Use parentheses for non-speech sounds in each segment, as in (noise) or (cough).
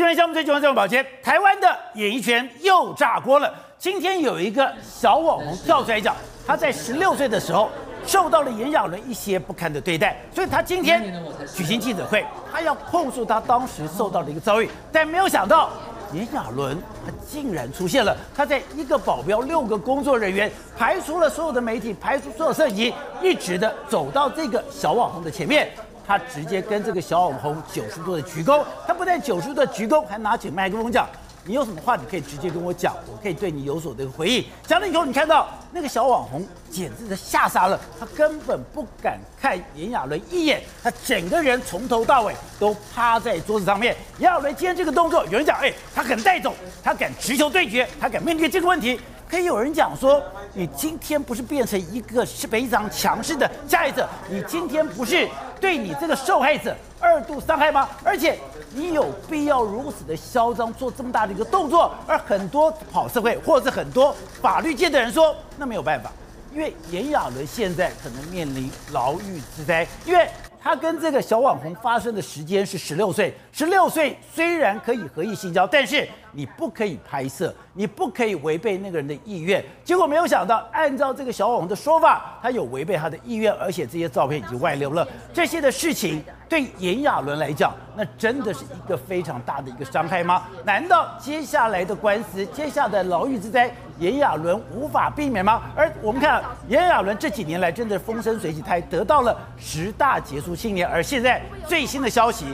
今天项目最重要，这宝杰，台湾的演艺圈又炸锅了。今天有一个小网红跳出来讲，他在十六岁的时候受到了炎亚纶一些不堪的对待，所以他今天举行记者会，他要控诉他当时受到的一个遭遇。但没有想到，炎亚纶他竟然出现了，他在一个保镖、六个工作人员，排除了所有的媒体，排除所有摄影，一直的走到这个小网红的前面。他直接跟这个小网红九十度的鞠躬，他不但九十度的鞠躬，还拿起麦克风讲：“你有什么话，你可以直接跟我讲，我可以对你有所的回应。”讲了以后，你看到那个小网红简直的吓傻了，他根本不敢看炎亚纶一眼，他整个人从头到尾都趴在桌子上面。炎亚纶今天这个动作，有人讲：“哎，他敢带走，他敢直球对决，他敢面对这个问题。”可以有人讲说：“你今天不是变成一个是非常强势的加害者，你今天不是？”对你这个受害者二度伤害吗？而且你有必要如此的嚣张，做这么大的一个动作？而很多跑社会或者是很多法律界的人说，那没有办法，因为炎亚纶现在可能面临牢狱之灾，因为。他跟这个小网红发生的时间是十六岁，十六岁虽然可以合意性交，但是你不可以拍摄，你不可以违背那个人的意愿。结果没有想到，按照这个小网红的说法，他有违背他的意愿，而且这些照片已经外流了。这些的事情对炎亚纶来讲，那真的是一个非常大的一个伤害吗？难道接下来的官司，接下来的牢狱之灾，炎亚纶无法避免吗？而我们看炎亚纶这几年来真的风生水起，他还得到了十大杰出。青年，而现在最新的消息，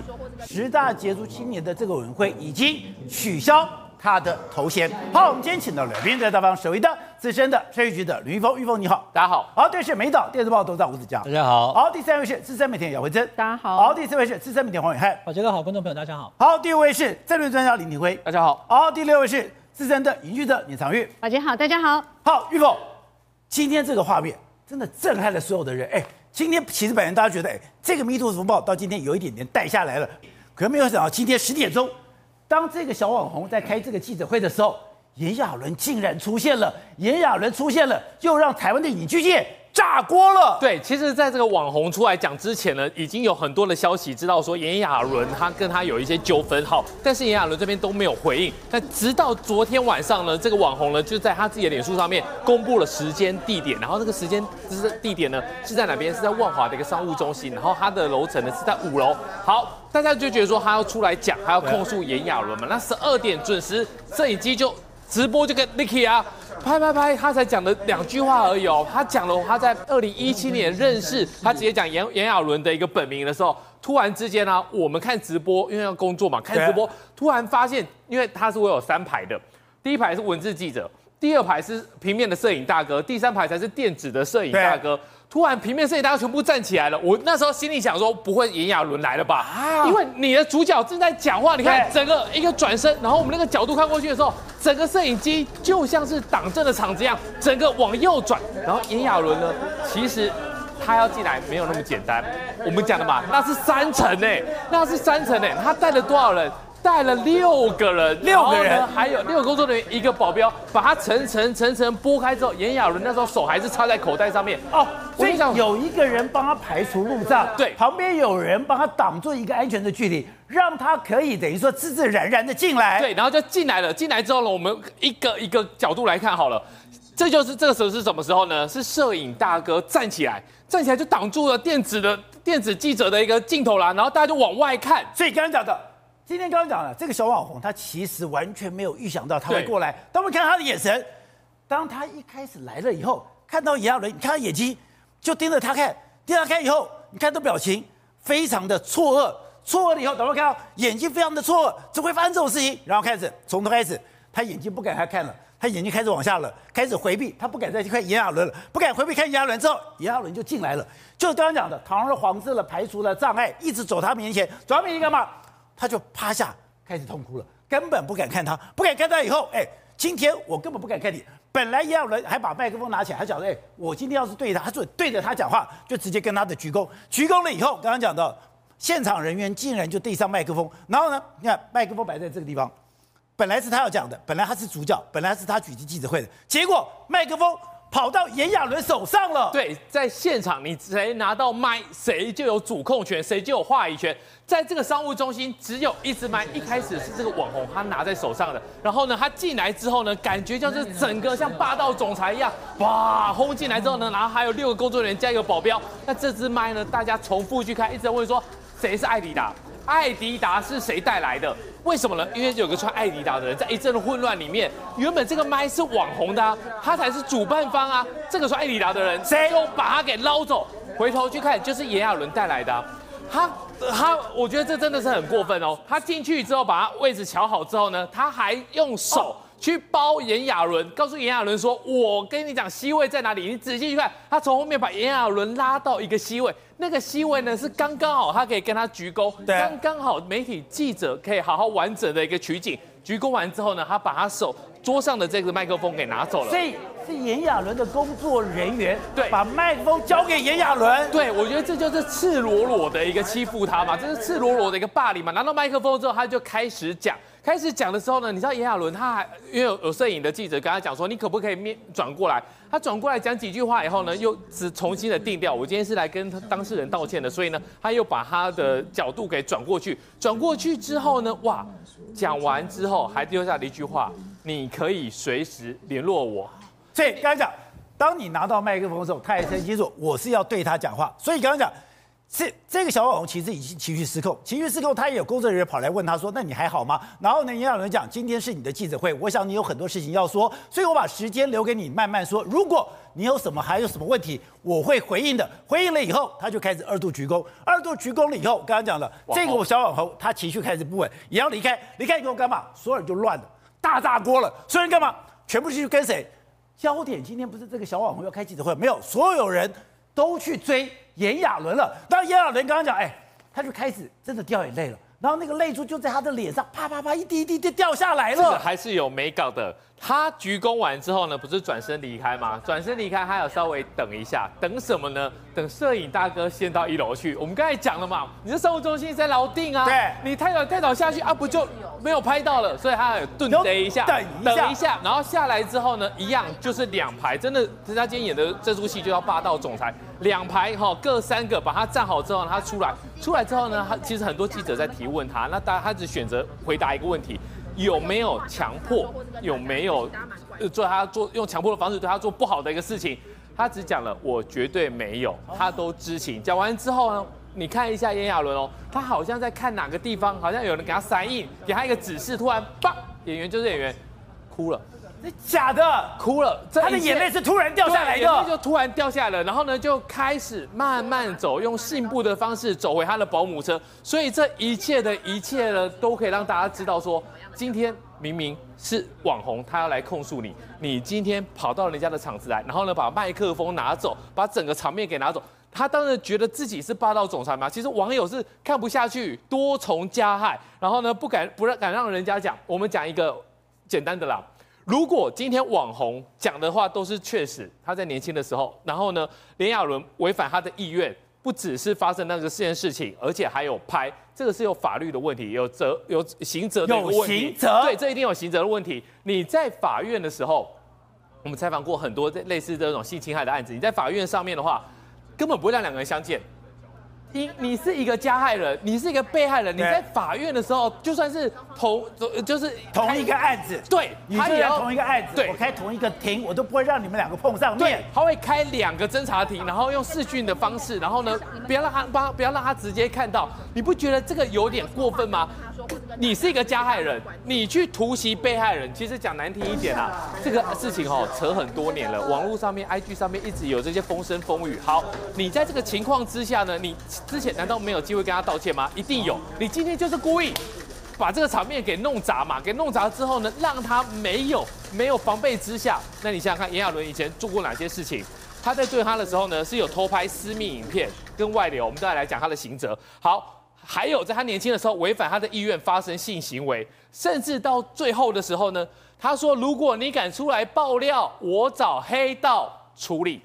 十大杰出青年的这个委员会已经取消他的头衔。好，我们今天请到了来宾在大方首位的资深的税务局的吕玉峰，玉峰你好，大家好。好，对，是美岛电视报董事长吴子嘉，大家好。好，第三位是资深媒体姚慧珍，大家好。好，第四位是资深媒体黄伟汉，好，这个好，观众朋友大家好。好，第五位是战略专家林廷辉，大家好。好，第六位是资深的影剧者李长玉，宝杰好，大家好。好，玉凤，今天这个画面真的震撼了所有的人，哎。今天其实本来大家觉得，哎，这个 MeToo 风暴到今天有一点点带下来了，可是没有想到今天十点钟，当这个小网红在开这个记者会的时候，炎亚纶竟然出现了，炎亚纶出现了，又让台湾的影剧界。炸锅了！对，其实，在这个网红出来讲之前呢，已经有很多的消息知道说炎亚纶他跟他有一些纠纷，好，但是炎亚纶这边都没有回应。但直到昨天晚上呢，这个网红呢就在他自己的脸书上面公布了时间地点，然后这个时间就是地点呢是在哪边？是在万华的一个商务中心，然后他的楼层呢是在五楼。好，大家就觉得说他要出来讲，他要控诉炎亚纶嘛？那十二点准时，摄影机就直播就跟 Nicky 啊。拍拍拍，他才讲了两句话而已哦。他讲了他在二零一七年认识他，直接讲炎炎亚纶的一个本名的时候，突然之间呢、啊，我们看直播，因为要工作嘛，看直播，突然发现，因为他是会有三排的，第一排是文字记者，第二排是平面的摄影大哥，第三排才是电子的摄影大哥。突然，平面摄影大家全部站起来了。我那时候心里想说，不会炎亚纶来了吧？啊！因为你的主角正在讲话，你看整个一个转身，然后我们那个角度看过去的时候，整个摄影机就像是挡阵的场子一样，整个往右转。然后炎亚纶呢，其实他要进来没有那么简单。我们讲的嘛，那是三层哎，那是三层哎，他带了多少人？带了六个人，六个人，还有六个工作人员，一个保镖，把他层层层层拨开之后，炎亚纶那时候手还是插在口袋上面哦。所以有一个人帮他排除路障，对，旁边有人帮他挡住一个安全的距离，让他可以等于说自自然然的进来。对，然后就进来了。进来之后呢，我们一个一个角度来看好了，这就是这个时候是什么时候呢？是摄影大哥站起来，站起来就挡住了电子的电子记者的一个镜头啦，然后大家就往外看。所以刚刚讲的。今天刚刚讲了，这个小网红他其实完全没有预想到他会过来。当我们看他的眼神，当他一开始来了以后，看到炎亚纶，你看他眼睛就盯着他看，盯着他看以后，你看他表情非常的错愕，错愕了以后，等会看到眼睛非常的错愕，怎么会发生这种事情？然后开始从头开始，他眼睛不敢再看了，他眼睛开始往下了，开始回避，他不敢再去看炎亚纶了，不敢回避看炎亚纶之后，炎亚纶就进来了，就是刚刚讲的堂而皇之的排除了障碍，一直走他面前，走他面前干嘛？他就趴下开始痛哭了，根本不敢看他，不敢看他以后，哎，今天我根本不敢看你。本来也有人还把麦克风拿起来，他讲说，哎，我今天要是对他，他说对着他讲话，就直接跟他的鞠躬，鞠躬了以后，刚刚讲到，现场人员竟然就递上麦克风，然后呢，你看麦克风摆在这个地方，本来是他要讲的，本来他是主角，本来是他举行记者会的，结果麦克风跑到炎亚纶手上了。对，在现场你谁拿到麦，谁就有主控权，谁就有话语权。在这个商务中心，只有一支麦，一开始是这个网红他拿在手上的，然后呢，他进来之后呢，感觉就是整个像霸道总裁一样，哇，轰进来之后呢，然后还有六个工作人员加一个保镖。那这支麦呢，大家重复去看，一直在问说谁是艾迪达？艾迪达是谁带来的？为什么呢？因为有个穿艾迪达的人，在一阵的混乱里面，原本这个麦是网红的啊，他才是主办方啊。这个穿艾迪达的人，谁又把他给捞走？回头去看，就是炎亚纶带来的啊。他他，我觉得这真的是很过分哦。他进去之后，把他位置瞧好之后呢，他还用手去包炎亚纶，告诉炎亚纶说：“我跟你讲，C 位在哪里？你仔细去看。”他从后面把炎亚纶拉到一个 C 位，那个 C 位呢是刚刚好，他可以跟他鞠躬，刚刚好媒体记者可以好好完整的一个取景。鞠躬完之后呢，他把他手桌上的这个麦克风给拿走了。所以是炎亚纶的工作人员，对，把麦克风交给炎亚纶。对，我觉得这就是赤裸裸的一个欺负他嘛，这是赤裸裸的一个霸凌嘛。拿到麦克风之后，他就开始讲，开始讲的时候呢，你知道炎亚纶他还因为有有摄影的记者跟他讲说，你可不可以面转过来？他转过来讲几句话以后呢，又只重新的定调。我今天是来跟当事人道歉的，所以呢，他又把他的角度给转过去。转过去之后呢，哇，讲完之后还丢下了一句话，你可以随时联络我。所以刚才讲。当你拿到麦克风的时候，他也很清楚我是要对他讲话，所以刚刚讲，这这个小网红其实已经情绪失控，情绪失控，他也有工作人员跑来问他说：“那你还好吗？”然后呢，也有人讲：“今天是你的记者会，我想你有很多事情要说，所以我把时间留给你慢慢说。如果你有什么还有什么问题，我会回应的。回应了以后，他就开始二度鞠躬，二度鞠躬了以后，刚刚讲了这个小网红他情绪开始不稳，也要离开，离开以后干嘛？所有人就乱了，大炸锅了，所有人干嘛？全部去跟谁？焦点今天不是这个小网红要开记者会，没有，所有人都去追炎亚纶了。当炎亚纶刚刚讲，哎，他就开始真的掉眼泪了。然后那个泪珠就在他的脸上啪啪啪一滴一滴就掉下来了。这个还是有美感的。他鞠躬完之后呢，不是转身离开吗？转身离开，他有稍微等一下，等什么呢？等摄影大哥先到一楼去。我们刚才讲了嘛，你这商务中心在楼顶啊，对，你太早太早下去啊，不就没有拍到了？所以他有顿等一下，等一下，等一下，然后下来之后呢，一样就是两排，真的，他今天演的这出戏就叫霸道总裁。两排哈，各三个，把他站好之后，他出来，出来之后呢，他其实很多记者在提问他，那大家他只选择回答一个问题：有没有强迫？有没有做他做用强迫的方式对他做不好的一个事情？他只讲了我绝对没有，他都知情。讲完之后呢，你看一下炎亚纶哦，他好像在看哪个地方，好像有人给他塞印，给他一个指示，突然，棒，演员就是演员，哭了。假的，哭了，他的眼泪是突然掉下来的，眼泪就突然掉下来了，然后呢，就开始慢慢走，用信步的方式走回他的保姆车，所以这一切的一切呢，都可以让大家知道说，今天明明是网红，他要来控诉你，你今天跑到人家的场子来，然后呢，把麦克风拿走，把整个场面给拿走，他当然觉得自己是霸道总裁嘛，其实网友是看不下去，多重加害，然后呢，不敢不让敢让人家讲，我们讲一个简单的啦。如果今天网红讲的话都是确实，他在年轻的时候，然后呢，炎亚纶违反他的意愿，不只是发生那个这件事情，而且还有拍，这个是有法律的问题，有责有刑责的问题。有刑责？对，这一定有刑责的问题。你在法院的时候，我们采访过很多类似这种性侵害的案子，你在法院上面的话，根本不会让两个人相见。你你是一个加害人，你是一个被害人，你在法院的时候，就算是同就是同一个案子，对，你也要同一个案子，对，我开同一个庭，我都不会让你们两个碰上面。对，他会开两个侦查庭，然后用视讯的方式，然后呢，不要让他帮，不要让他直接看到，你不觉得这个有点过分吗？你是一个加害人，你去突袭被害人，其实讲难听一点啊，这个事情哦扯很多年了，网络上面、IG 上面一直有这些风声风雨。好，你在这个情况之下呢，你之前难道没有机会跟他道歉吗？一定有，你今天就是故意把这个场面给弄砸嘛，给弄砸之后呢，让他没有没有防备之下，那你想想看，炎亚纶以前做过哪些事情？他在对他的时候呢，是有偷拍私密影片跟外流，我们再来讲他的刑责。好。还有在他年轻的时候违反他的意愿发生性行为，甚至到最后的时候呢，他说：“如果你敢出来爆料，我找黑道处理。”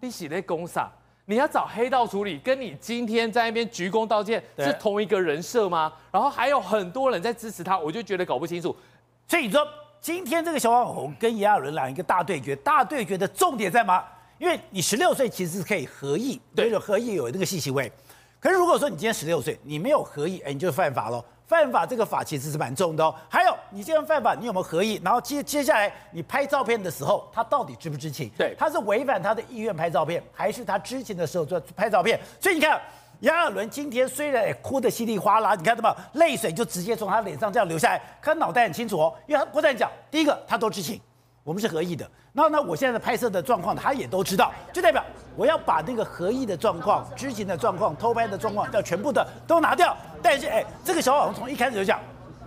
你是在公啥？你要找黑道处理，跟你今天在那边鞠躬道歉是同一个人设吗？然后还有很多人在支持他，我就觉得搞不清楚。所以你说今天这个小网红跟炎亚纶来一个大对决，大对决的重点在吗？因为你十六岁其实是可以合意，对，合意有那个性行为。可是如果说你今天十六岁，你没有合意，哎，你就犯法喽。犯法这个法其实是蛮重的哦。还有，你既然犯法，你有没有合意？然后接接下来你拍照片的时候，他到底知不知情？对，他是违反他的意愿拍照片，还是他知情的时候做拍照片？所以你看，杨亚伦今天虽然也哭得稀里哗啦，你看到没有？泪水就直接从他脸上这样流下来，可他脑袋很清楚哦，因为他不断讲，第一个他都知情。我们是合意的，那那我现在的拍摄的状况，他也都知道，就代表我要把那个合意的状况、知情的状况、偷拍的状况，要全部的都拿掉。但是，哎，这个小网红从一开始就讲，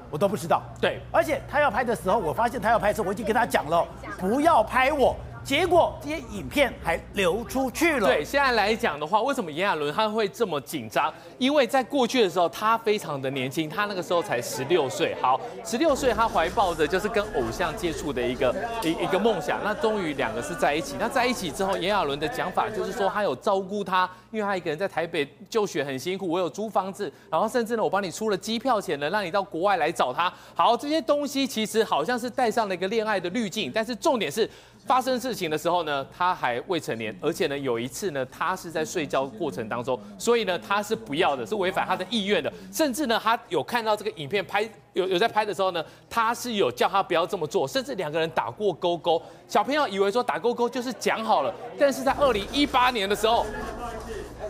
我都不知道。对，而且他要拍的时候，我发现他要拍的时候，我已经跟他讲了，不要拍我。结果这些影片还流出去了。对，现在来讲的话，为什么炎亚纶他会这么紧张？因为在过去的时候，他非常的年轻，他那个时候才十六岁。好，十六岁，他怀抱着就是跟偶像接触的一个一一个梦想。那终于两个是在一起。那在一起之后，炎亚纶的讲法就是说，他有照顾他，因为他一个人在台北就学很辛苦，我有租房子，然后甚至呢，我帮你出了机票钱了，让你到国外来找他。好，这些东西其实好像是带上了一个恋爱的滤镜，但是重点是。发生事情的时候呢，他还未成年，而且呢，有一次呢，他是在睡觉过程当中，所以呢，他是不要的，是违反他的意愿的，甚至呢，他有看到这个影片拍有有在拍的时候呢，他是有叫他不要这么做，甚至两个人打过勾勾。小朋友以为说打勾勾就是讲好了，但是在二零一八年的时候，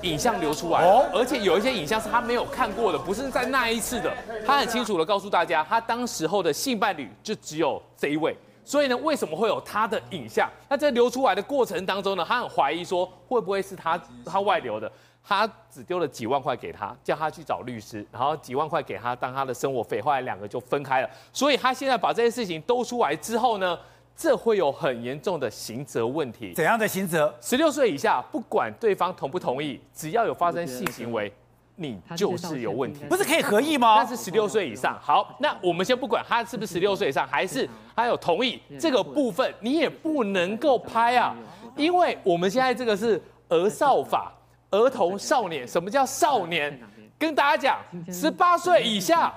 影像流出来了，而且有一些影像是他没有看过的，不是在那一次的，他很清楚的告诉大家，他当时候的性伴侣就只有这一位。所以呢，为什么会有他的影像？那在流出来的过程当中呢，他很怀疑说会不会是他他外流的？他只丢了几万块给他，叫他去找律师，然后几万块给他当他的生活费，后来两个就分开了。所以他现在把这些事情都出来之后呢，这会有很严重的刑责问题。怎样的刑责？十六岁以下，不管对方同不同意，只要有发生性行为。你就是有问题，不是可以合意吗？那是十六岁以上。好，那我们先不管他是不是十六岁以上，还是他有同意这个部分，你也不能够拍啊，因为我们现在这个是儿少法，儿童少年。什么叫少年？跟大家讲，十八岁以下，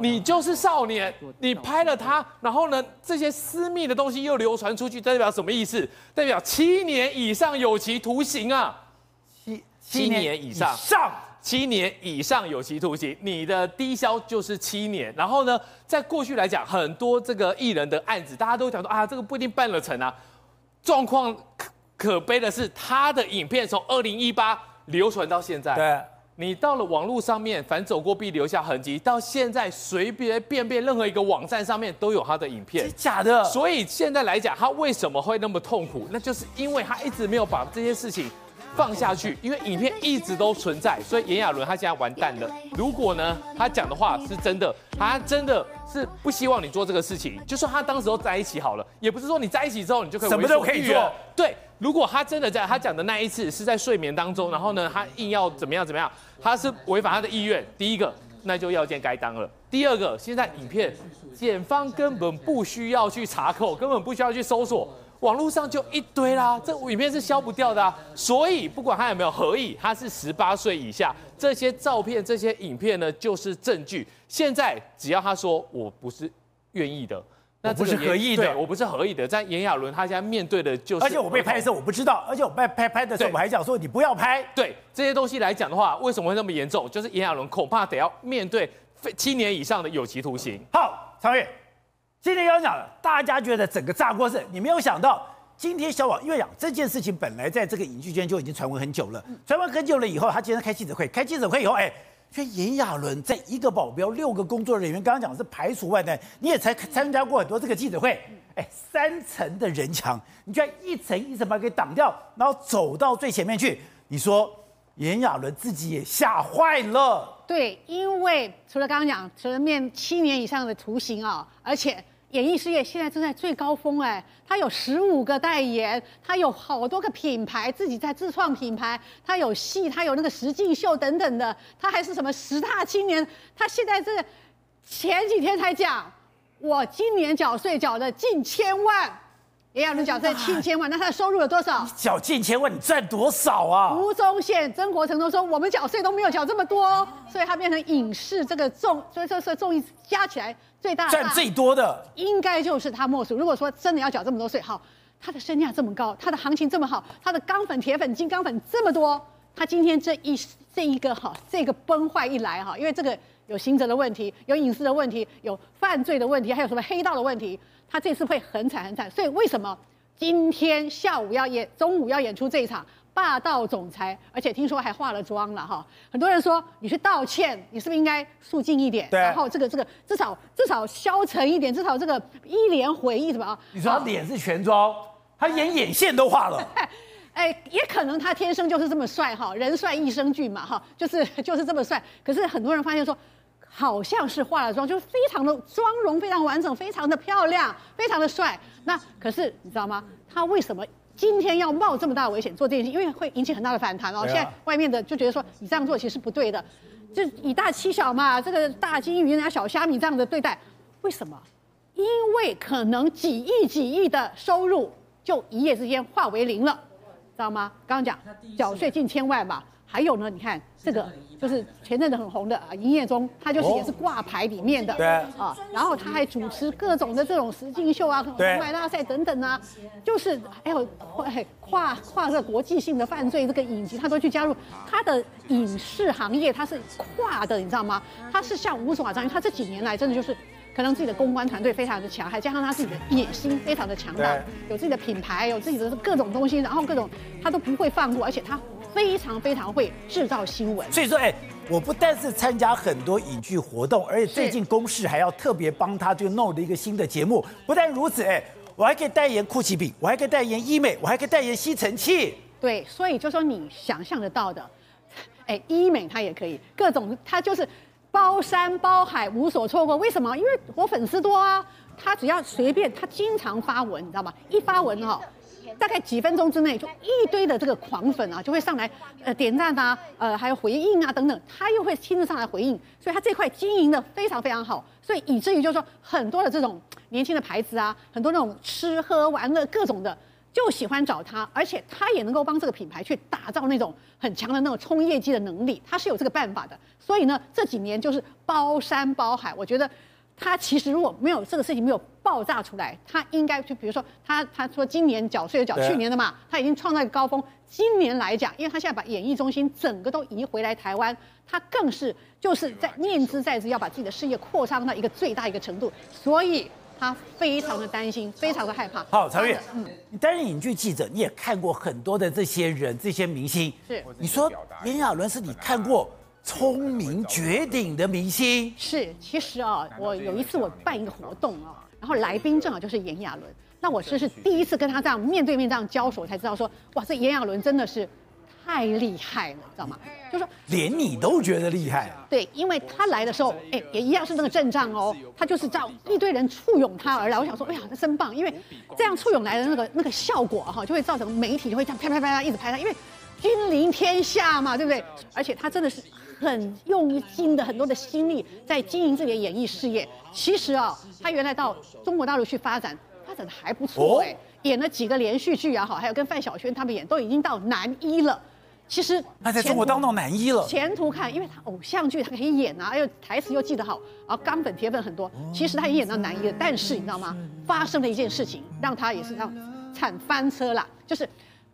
你就是少年。你拍了他，然后呢，这些私密的东西又流传出去，代表什么意思？代表七年以上有期徒刑啊！七七年以上。七年以上有期徒刑，你的低消就是七年。然后呢，在过去来讲，很多这个艺人的案子，大家都讲说啊，这个不一定办了成啊。状况可可悲的是，他的影片从二零一八流传到现在。对，你到了网络上面，凡走过必留下痕迹。到现在随便便便任何一个网站上面都有他的影片，是假的。所以现在来讲，他为什么会那么痛苦？那就是因为他一直没有把这些事情。放下去，因为影片一直都存在，所以炎亚纶他现在完蛋了。如果呢，他讲的话是真的，他真的是不希望你做这个事情，就算他当时候在一起好了，也不是说你在一起之后你就可以什么都可以做。对，如果他真的在他讲的那一次是在睡眠当中，然后呢，他硬要怎么样怎么样，他是违反他的意愿。第一个，那就要见该当了。第二个，现在影片检方根本不需要去查扣，根本不需要去搜索。网络上就一堆啦，这影片是消不掉的啊，所以不管他有没有合意，他是十八岁以下，这些照片、这些影片呢，就是证据。现在只要他说我不是愿意的，那不是合意的，我不是合意的。在炎亚纶他现在面对的就是，而且我被拍的时候我不知道，而且我被拍拍的时候我还讲说你不要拍。对这些东西来讲的话，为什么会那么严重？就是炎亚纶恐怕得要面对七年以上的有期徒刑。好，长月。今天要讲了，大家觉得整个炸锅是，你没有想到，今天小宝因为讲这件事情本来在这个影剧圈就已经传闻很久了，传闻很久了以后，他今天开记者会，开记者会以后，哎，说炎亚纶在一个保镖、六个工作人员，刚刚讲的是排除万难，你也才参加过很多这个记者会，哎，三层的人墙，你居然一层一层把它给挡掉，然后走到最前面去，你说炎亚纶自己也吓坏了。对，因为除了刚刚讲，除了面七年以上的徒刑啊，而且。演艺事业现在正在最高峰，哎，他有十五个代言，他有好多个品牌，自己在自创品牌，他有戏，他有那个实境秀等等的，他还是什么十大青年，他现在是前几天才讲，我今年缴税缴的近千万，炎亚纶缴税近千万，那他的收入有多少？缴近千万，你赚多少啊？吴宗宪、曾国城都说，我们缴税都没有缴这么多，所以他变成影视这个重，所以说是综艺加起来最大赚最多的，应该就是他莫属。如果说真的要缴这么多税，好，他的身价这么高，他的行情这么好，他的钢粉、铁粉、金刚粉这么多，他今天这一这一个哈，这个崩坏一来哈，因为这个有刑责的问题，有隐私的问题，有犯罪的问题，还有什么黑道的问题。他这次会很惨很惨，所以为什么今天下午要演，中午要演出这一场霸道总裁，而且听说还化了妆了哈。很多人说你去道歉，你是不是应该肃静一点？对。然后这个这个至少至少消沉一点，至少这个一脸回忆什么啊？你说他脸是全妆，他连眼线都化了。(laughs) 哎，也可能他天生就是这么帅哈，人帅一生俊嘛哈，就是就是这么帅。可是很多人发现说。好像是化了妆，就是非常的妆容非常完整，非常的漂亮，非常的帅。那可是你知道吗？他为什么今天要冒这么大的危险做这件事？因为会引起很大的反弹哦。现在外面的就觉得说你这样做其实是不对的，就以大欺小嘛。这个大金鱼啊、小虾米这样的对待，为什么？因为可能几亿几亿的收入就一夜之间化为零了，知道吗？刚刚讲缴税近千万嘛。还有呢，你看这个就是前阵子很红的啊，营业中他就是也是挂牌里面的，对啊，然后他还主持各种的这种实境秀啊、红白大赛等等啊，就是还有跨跨这个国际性的犯罪这个影集，他都去加入。他的影视行业他是跨的，你知道吗？他是像吴所长，他这几年来真的就是可能自己的公关团队非常的强，还加上他自己的野心非常的强大，有自己的品牌，有自己的各种东西，然后各种他都不会放过，而且他。非常非常会制造新闻，所以说，哎，我不但是参加很多影剧活动，而且最近公视还要特别帮他就弄了一个新的节目。不但如此，哎，我还可以代言酷奇饼，我还可以代言医美，我还可以代言吸尘器。对，所以就说你想象得到的，哎，医美它也可以，各种它就是包山包海，无所错过。为什么？因为我粉丝多啊，他只要随便，他经常发文，你知道吗？一发文哈。大概几分钟之内，就一堆的这个狂粉啊，就会上来呃点赞啊，呃还有回应啊等等，他又会亲自上来回应，所以他这块经营的非常非常好，所以以至于就是说很多的这种年轻的牌子啊，很多那种吃喝玩乐各种的就喜欢找他，而且他也能够帮这个品牌去打造那种很强的那种冲业绩的能力，他是有这个办法的，所以呢这几年就是包山包海，我觉得。他其实如果没有这个事情没有爆炸出来，他应该就比如说他他说今年缴税缴去年的嘛，他已经创造一个高峰。今年来讲，因为他现在把演艺中心整个都移回来台湾，他更是就是在念之在之要把自己的事业扩张到一个最大一个程度，所以他非常的担心，非常的害怕。好，曹越，嗯，你担任影剧记者，你也看过很多的这些人，这些明星，是你说炎亚纶是你看过？聪明绝顶的明星是，其实啊，我有一次我办一个活动啊，然后来宾正好就是炎亚纶，那我是是第一次跟他这样面对面这样交手，才知道说，哇，这炎亚纶真的是太厉害了，知道吗？就说连你都觉得厉害。对，因为他来的时候，哎，也一样是那个阵仗哦，他就是这样一堆人簇拥他而来，我想说，哎呀，他真棒，因为这样簇拥来的那个那个效果哈，就会造成媒体就会这样拍拍拍他，一直拍他，因为君临天下嘛，对不对？而且他真的是。很用心的，很多的心力在经营自己的演艺事业。其实啊，他原来到中国大陆去发展，发展的还不错哎，演了几个连续剧也好，还有跟范晓萱他们演，都已经到男一了。其实他在中国当到男一了，前途看，因为他偶像剧他可以演啊，又台词又记得好，然后钢粉铁粉很多。其实他已经演到男一了，但是你知道吗？发生了一件事情，让他也是这样惨翻车了，就是。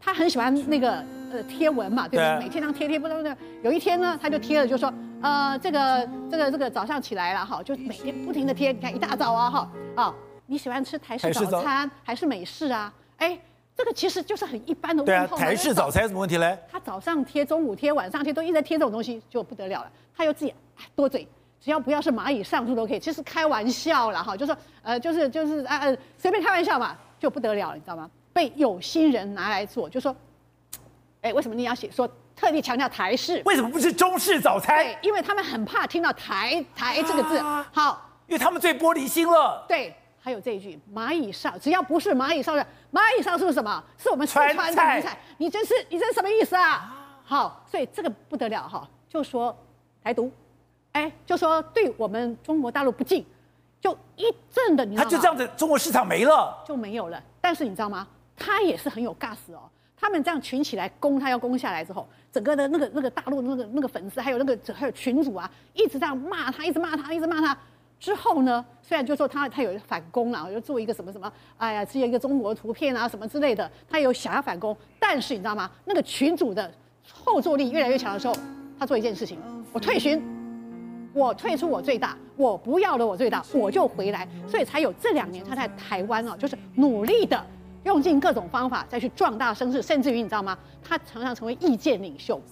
他很喜欢那个呃贴文嘛，对不对？每天这样贴贴不不不，有一天呢，他就贴了，就说呃这个这个这个早上起来了哈，就每天不停的贴，你看一大早啊哈啊，你喜欢吃台式早餐还是美式啊？哎，这个其实就是很一般的问啊，台式早餐有什么问题嘞？他早上贴，中午贴，晚上贴，都一直在贴这种东西，就不得了了。他又自己多嘴，只要不要是蚂蚁上树都可以，其实开玩笑了哈，就说呃就是就是啊呃随便开玩笑嘛，就不得了了，你知道吗？被有心人拿来做，就说，哎，为什么你要写说特地强调台式？为什么不是中式早餐？对，因为他们很怕听到台台这个字。啊、好，因为他们最玻璃心了。对，还有这一句蚂蚁上，只要不是蚂蚁上的，蚂蚁上是什么？是我们四川的名菜。菜你这是你这是什么意思啊？好，所以这个不得了哈，就说台独，哎，就说对我们中国大陆不敬。就一阵的，你知道吗？他就这样子，中国市场没了，就没有了。但是你知道吗？他也是很有 gas 哦。他们这样群起来攻他，要攻下来之后，整个的那个那个大陆那个那个粉丝，还有那个还有群主啊，一直这样骂他，一直骂他，一直骂他。之后呢，虽然就说他他有反攻了，就做一个什么什么，哎呀，只有一个中国图片啊什么之类的，他有想要反攻，但是你知道吗？那个群主的后坐力越来越强的时候，他做一件事情，我退群，我退出我最大，我不要了我最大，我就回来，所以才有这两年他在台湾啊，就是努力的用尽各种方法再去壮大声势，甚至于你知道吗？他常常成为意见领袖。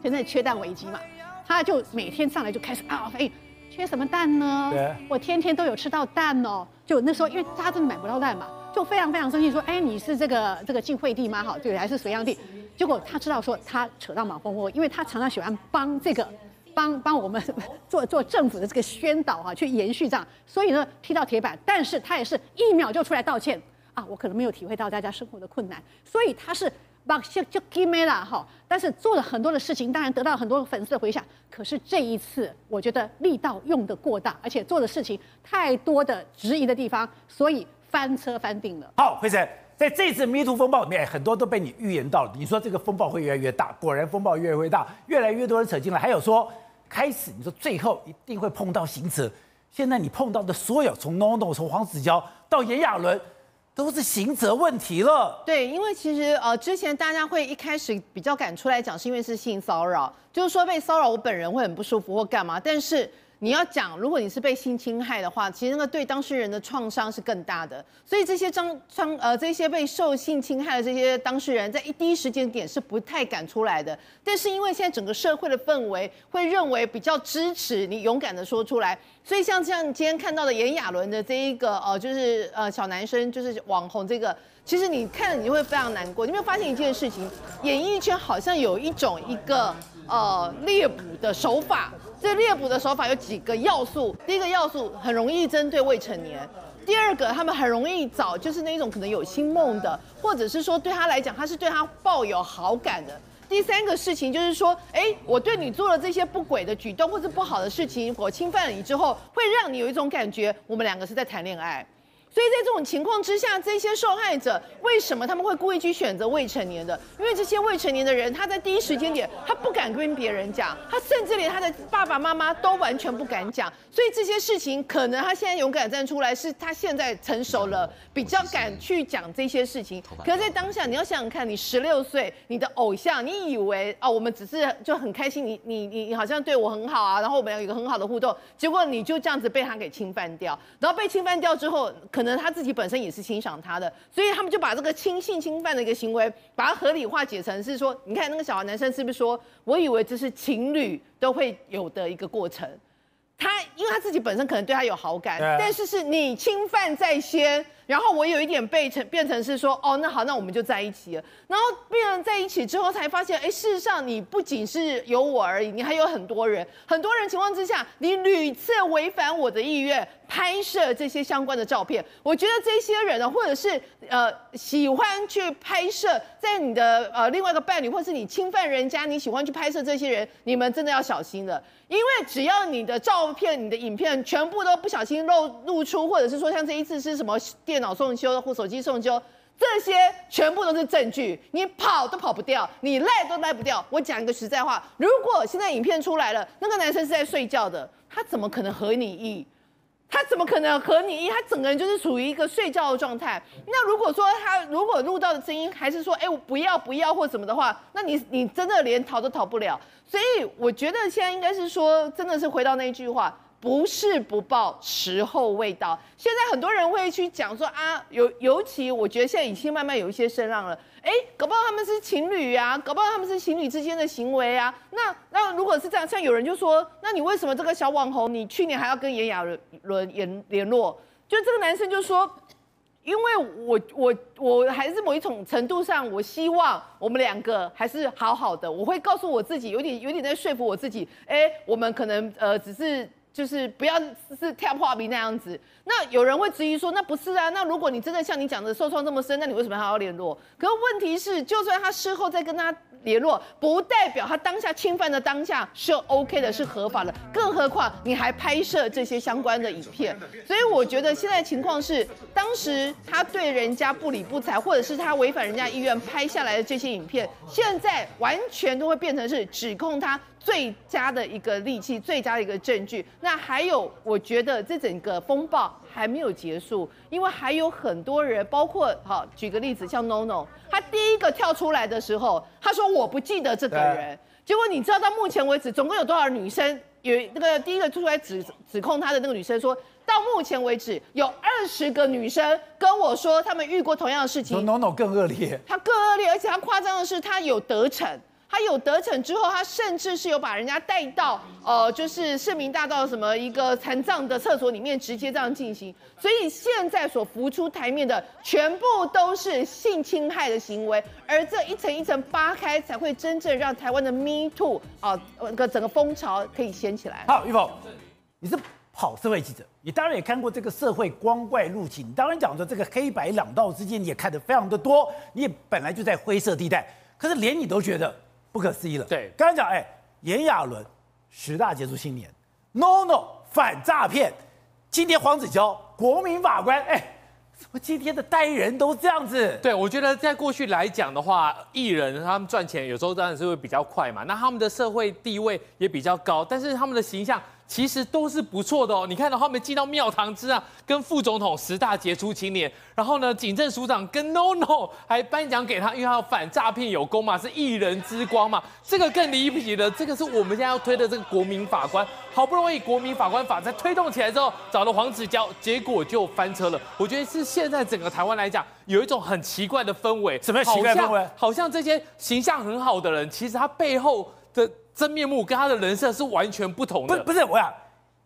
现在缺蛋危机嘛，他就每天上来就开始啊，哎。缺什么蛋呢？我天天都有吃到蛋哦。就那时候，因为他真的买不到蛋嘛，就非常非常生气，说：“哎，你是这个这个晋惠帝吗？哈，对，还是隋炀帝？”结果他知道说他扯到马蜂窝，因为他常常喜欢帮这个帮帮我们 (laughs) 做做政府的这个宣导哈，去延续这样，所以呢踢到铁板。但是他也是一秒就出来道歉啊，我可能没有体会到大家生活的困难，所以他是。把就就给没了哈，但是做了很多的事情，当然得到很多粉丝的回响。可是这一次，我觉得力道用得过大，而且做的事情太多的质疑的地方，所以翻车翻定了。好，惠珊，在这次迷途风暴里面，很多都被你预言到了。你说这个风暴会越来越大，果然风暴越来越大，越来越多人扯进来。还有说，开始你说最后一定会碰到行者，现在你碰到的所有，从 NONO，从黄子佼到炎亚纶。都是刑责问题了。对，因为其实呃，之前大家会一开始比较敢出来讲，是因为是性骚扰，就是说被骚扰，我本人会很不舒服或干嘛，但是。你要讲，如果你是被性侵害的话，其实那个对当事人的创伤是更大的。所以这些张张呃这些被受性侵害的这些当事人，在一第一时间点是不太敢出来的。但是因为现在整个社会的氛围会认为比较支持你勇敢的说出来，所以像像今天看到的炎亚纶的这一个呃就是呃小男生就是网红这个，其实你看了你会非常难过。你没有发现一件事情？演艺圈好像有一种一个呃猎捕的手法。这猎捕的手法有几个要素，第一个要素很容易针对未成年，第二个他们很容易找就是那种可能有心梦的，或者是说对他来讲他是对他抱有好感的。第三个事情就是说，哎，我对你做了这些不轨的举动或者不好的事情，我侵犯了你之后，会让你有一种感觉，我们两个是在谈恋爱。所以在这种情况之下，这些受害者为什么他们会故意去选择未成年的？因为这些未成年的人，他在第一时间点，他不敢跟别人讲，他甚至连他的爸爸妈妈都完全不敢讲。所以这些事情，可能他现在勇敢站出来，是他现在成熟了，比较敢去讲这些事情。可是，在当下，你要想想看，你十六岁，你的偶像，你以为啊，我们只是就很开心，你你你你好像对我很好啊，然后我们有一个很好的互动，结果你就这样子被他给侵犯掉，然后被侵犯掉之后，可。可能他自己本身也是欣赏他的，所以他们就把这个轻性侵犯的一个行为，把它合理化解成是说，你看那个小孩男生是不是说，我以为这是情侣都会有的一个过程。他因为他自己本身可能对他有好感，但是是你侵犯在先，然后我有一点被成变成是说，哦，那好，那我们就在一起了。然后变成在一起之后才发现，哎，事实上你不仅是有我而已，你还有很多人，很多人情况之下，你屡次违反我的意愿拍摄这些相关的照片。我觉得这些人呢，或者是呃喜欢去拍摄在你的呃另外一个伴侣，或是你侵犯人家，你喜欢去拍摄这些人，你们真的要小心了。因为只要你的照片、你的影片全部都不小心露露出，或者是说像这一次是什么电脑送修或手机送修，这些全部都是证据，你跑都跑不掉，你赖都赖不掉。我讲一个实在话，如果现在影片出来了，那个男生是在睡觉的，他怎么可能合你意？他怎么可能和你意？他整个人就是处于一个睡觉的状态。那如果说他如果录到的声音还是说，哎，我不要不要或什么的话，那你你真的连逃都逃不了。所以我觉得现在应该是说，真的是回到那句话。不是不报，时候未到。现在很多人会去讲说啊，尤尤其我觉得现在已经慢慢有一些声浪了。哎，搞不好他们是情侣啊，搞不好他们是情侣之间的行为啊。那那如果是这样，像有人就说，那你为什么这个小网红，你去年还要跟炎亚纶联联络？就这个男生就说，因为我我我还是某一种程度上，我希望我们两个还是好好的。我会告诉我自己，有点有点在说服我自己。哎，我们可能呃只是。就是不要是跳破冰那样子。那有人会质疑说，那不是啊？那如果你真的像你讲的受创这么深，那你为什么还要联络？可问题是，就算他事后再跟他联络，不代表他当下侵犯的当下是 OK 的，是合法的。更何况你还拍摄这些相关的影片，所以我觉得现在情况是，当时他对人家不理不睬，或者是他违反人家意愿拍下来的这些影片，现在完全都会变成是指控他。最佳的一个利器，最佳的一个证据。那还有，我觉得这整个风暴还没有结束，因为还有很多人，包括好，举个例子，像 NONO，他第一个跳出来的时候，他说我不记得这个人。结果你知道到目前为止，总共有多少女生？有那个第一个出来指指控他的那个女生说，到目前为止有二十个女生跟我说，他们遇过同样的事情。NONO 更恶劣，他更恶劣，而且他夸张的是，他有得逞。他有得逞之后，他甚至是有把人家带到呃，就是市民大道什么一个残障的厕所里面，直接这样进行。所以现在所浮出台面的，全部都是性侵害的行为，而这一层一层扒开，才会真正让台湾的 Me Too 啊，那个整个风潮可以掀起来。好，玉凤，你是跑社会记者，你当然也看过这个社会光怪陆离，你当然讲说这个黑白两道之间，你也看得非常的多，你也本来就在灰色地带，可是连你都觉得。不可思议了。对，刚才讲，哎，炎亚纶十大杰出青年，NONO 反诈骗，今天黄子佼国民法官，哎，怎么今天的代言人都这样子？对，我觉得在过去来讲的话，艺人他们赚钱有时候当然是会比较快嘛，那他们的社会地位也比较高，但是他们的形象。其实都是不错的哦，你看到他们进到庙堂之上，跟副总统十大杰出青年，然后呢，警政署长跟 NONO 还颁奖给他，因为他反诈骗有功嘛，是一人之光嘛，这个更离谱的，这个是我们现在要推的这个国民法官，好不容易国民法官法在推动起来之后，找了黄子佼，结果就翻车了。我觉得是现在整个台湾来讲，有一种很奇怪的氛围，什么奇怪氛围？好像这些形象很好的人，其实他背后的。真面目跟他的人设是完全不同的。不，不是我想，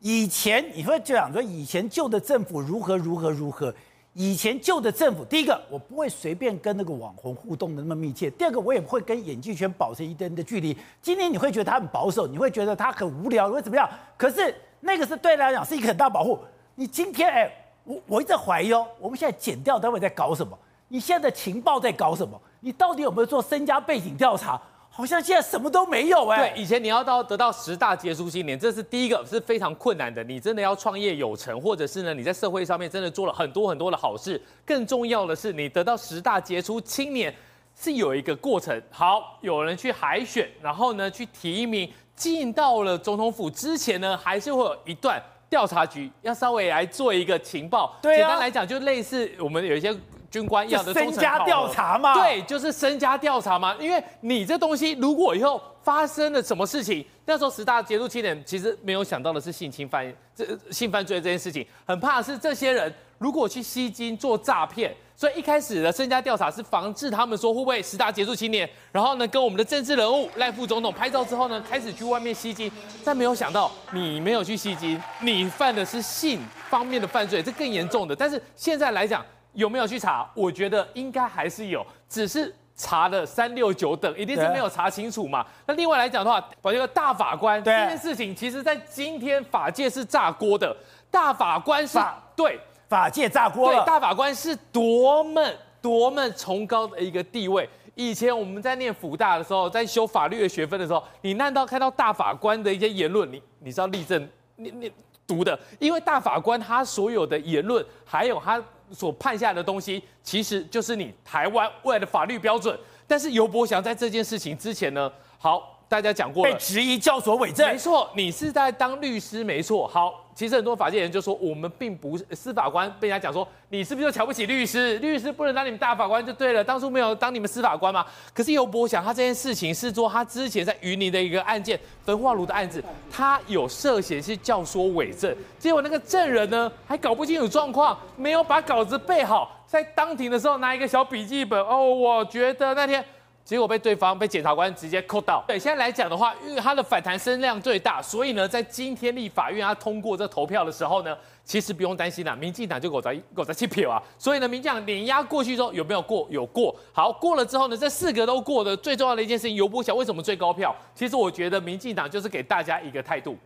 以前你会这样说，以前旧的政府如何如何如何。以前旧的政府，第一个我不会随便跟那个网红互动的那么密切，第二个我也不会跟演艺圈保持一定的距离。今天你会觉得他很保守，你会觉得他很无聊，你会怎么样？可是那个是对他来讲是一个很大保护。你今天哎，我我一直怀疑哦，我们现在剪掉单位在搞什么？你现在的情报在搞什么？你到底有没有做身家背景调查？好像现在什么都没有哎。对，以前你要到得到十大杰出青年，这是第一个是非常困难的。你真的要创业有成，或者是呢你在社会上面真的做了很多很多的好事。更重要的是，你得到十大杰出青年是有一个过程。好，有人去海选，然后呢去提名，进到了总统府之前呢，还是会有一段调查局要稍微来做一个情报。对啊，简单来讲，就类似我们有一些。军官要的身家调查嘛？对，就是身家调查嘛。因为你这东西，如果以后发生了什么事情，那时候十大杰出青年其实没有想到的是性侵犯，这性犯罪这件事情，很怕是这些人如果去吸金做诈骗，所以一开始的身家调查是防治他们说会不会十大杰出青年，然后呢跟我们的政治人物赖副总统拍照之后呢，开始去外面吸金，但没有想到你没有去吸金，你犯的是性方面的犯罪，这更严重的。但是现在来讲。有没有去查？我觉得应该还是有，只是查了三六九等，一定是没有查清楚嘛。那另外来讲的话，把这个大法官这件事情，其实在今天法界是炸锅的。大法官是对法界炸锅了。对，大法官是多么多么崇高的一个地位。以前我们在念辅大的时候，在修法律的学分的时候，你难道看到大法官的一些言论，你你知道立正你你读的？因为大法官他所有的言论，还有他。所判下来的东西，其实就是你台湾未来的法律标准。但是尤伯祥在这件事情之前呢，好，大家讲过了，被质疑教唆伪证，没错，你是在当律师，没错，好。其实很多法界人就说，我们并不是司法官，被人家讲说你是不是就瞧不起律师？律师不能当你们大法官就对了。当初没有当你们司法官吗？可是尤伯想他这件事情是说他之前在云林的一个案件，焚化炉的案子，他有涉嫌是教唆伪证，结果那个证人呢还搞不清楚状况，没有把稿子背好，在当庭的时候拿一个小笔记本，哦，我觉得那天。结果被对方被检察官直接扣到。对，现在来讲的话，因为他的反弹声量最大，所以呢，在今天立法院他通过这投票的时候呢，其实不用担心啦，民进党就狗在狗在弃票啊。所以呢，民进党碾压过去之后有没有过？有过。好，过了之后呢，这四个都过的最重要的一件事情，游伯祥为什么最高票？其实我觉得民进党就是给大家一个态度，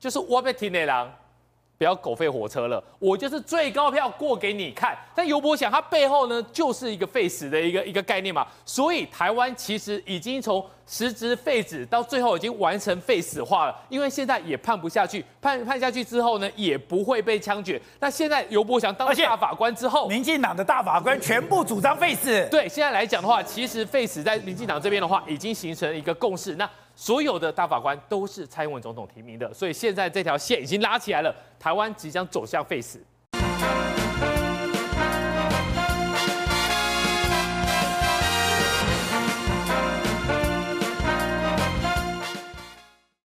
就是我被听内狼。不要狗吠火车了，我就是最高票过给你看。但尤伯祥他背后呢，就是一个废死的一个一个概念嘛。所以台湾其实已经从实质废止到最后已经完成废死化了。因为现在也判不下去，判判下去之后呢，也不会被枪决。那现在尤伯祥当大法官之后，民进党的大法官全部主张废死。对，现在来讲的话，其实废死在民进党这边的话，已经形成一个共识。那所有的大法官都是蔡英文总统提名的，所以现在这条线已经拉起来了，台湾即将走向废死。